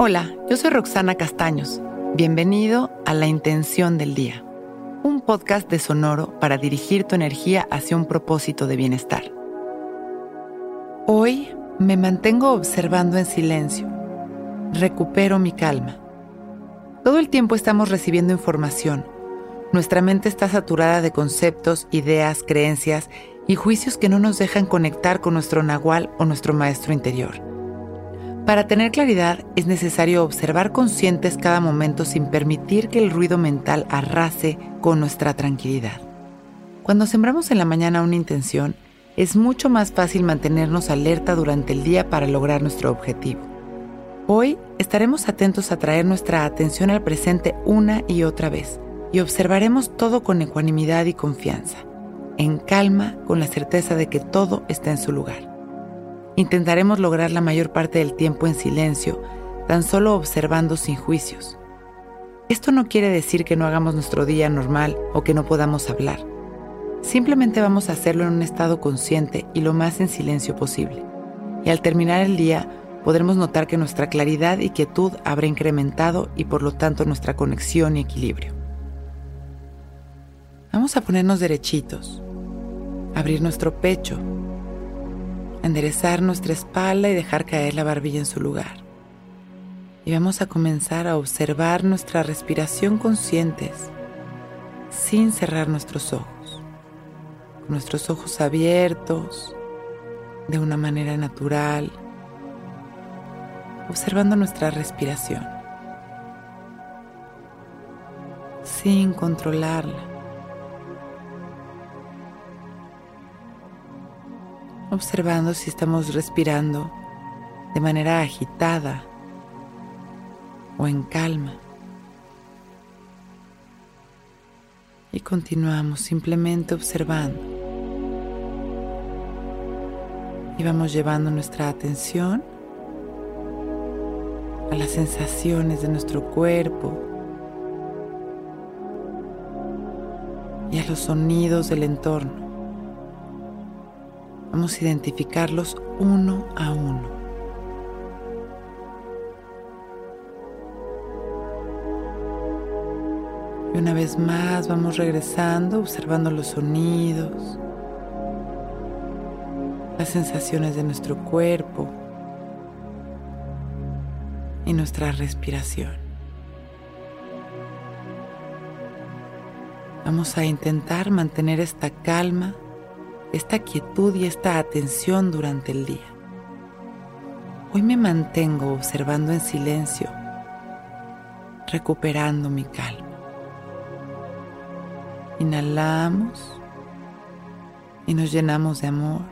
Hola, yo soy Roxana Castaños. Bienvenido a La Intención del Día, un podcast de Sonoro para dirigir tu energía hacia un propósito de bienestar. Hoy me mantengo observando en silencio. Recupero mi calma. Todo el tiempo estamos recibiendo información. Nuestra mente está saturada de conceptos, ideas, creencias y juicios que no nos dejan conectar con nuestro nahual o nuestro maestro interior. Para tener claridad es necesario observar conscientes cada momento sin permitir que el ruido mental arrase con nuestra tranquilidad. Cuando sembramos en la mañana una intención, es mucho más fácil mantenernos alerta durante el día para lograr nuestro objetivo. Hoy estaremos atentos a traer nuestra atención al presente una y otra vez y observaremos todo con ecuanimidad y confianza, en calma con la certeza de que todo está en su lugar. Intentaremos lograr la mayor parte del tiempo en silencio, tan solo observando sin juicios. Esto no quiere decir que no hagamos nuestro día normal o que no podamos hablar. Simplemente vamos a hacerlo en un estado consciente y lo más en silencio posible. Y al terminar el día, podremos notar que nuestra claridad y quietud habrá incrementado y por lo tanto nuestra conexión y equilibrio. Vamos a ponernos derechitos, abrir nuestro pecho enderezar nuestra espalda y dejar caer la barbilla en su lugar. Y vamos a comenzar a observar nuestra respiración conscientes sin cerrar nuestros ojos, con nuestros ojos abiertos de una manera natural, observando nuestra respiración sin controlarla. Observando si estamos respirando de manera agitada o en calma. Y continuamos simplemente observando. Y vamos llevando nuestra atención a las sensaciones de nuestro cuerpo y a los sonidos del entorno. Identificarlos uno a uno. Y una vez más vamos regresando, observando los sonidos, las sensaciones de nuestro cuerpo y nuestra respiración. Vamos a intentar mantener esta calma esta quietud y esta atención durante el día. Hoy me mantengo observando en silencio, recuperando mi calma. Inhalamos y nos llenamos de amor.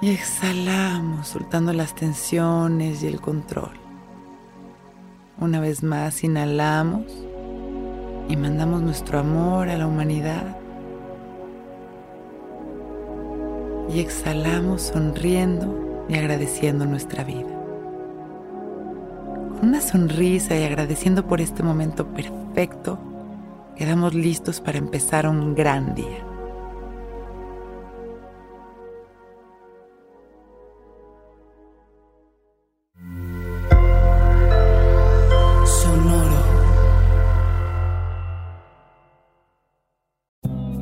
Y exhalamos soltando las tensiones y el control. Una vez más inhalamos y mandamos nuestro amor a la humanidad y exhalamos sonriendo y agradeciendo nuestra vida. Con una sonrisa y agradeciendo por este momento perfecto, quedamos listos para empezar un gran día.